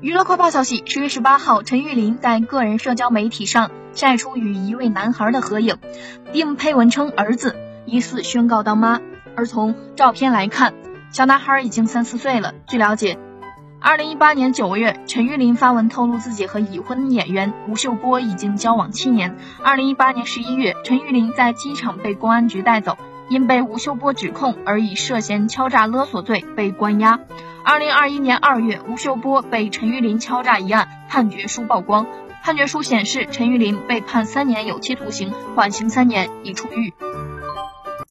娱乐快报消息：十月十八号，陈玉林在个人社交媒体上晒出与一位男孩的合影，并配文称儿子疑似宣告当妈。而从照片来看，小男孩已经三四岁了。据了解，二零一八年九月，陈玉林发文透露自己和已婚演员吴秀波已经交往七年。二零一八年十一月，陈玉林在机场被公安局带走，因被吴秀波指控而以涉嫌敲诈勒索罪被关押。二零二一年二月，吴秀波被陈玉林敲诈一案判决书曝光，判决书显示陈玉林被判三年有期徒刑，缓刑三年，已出狱。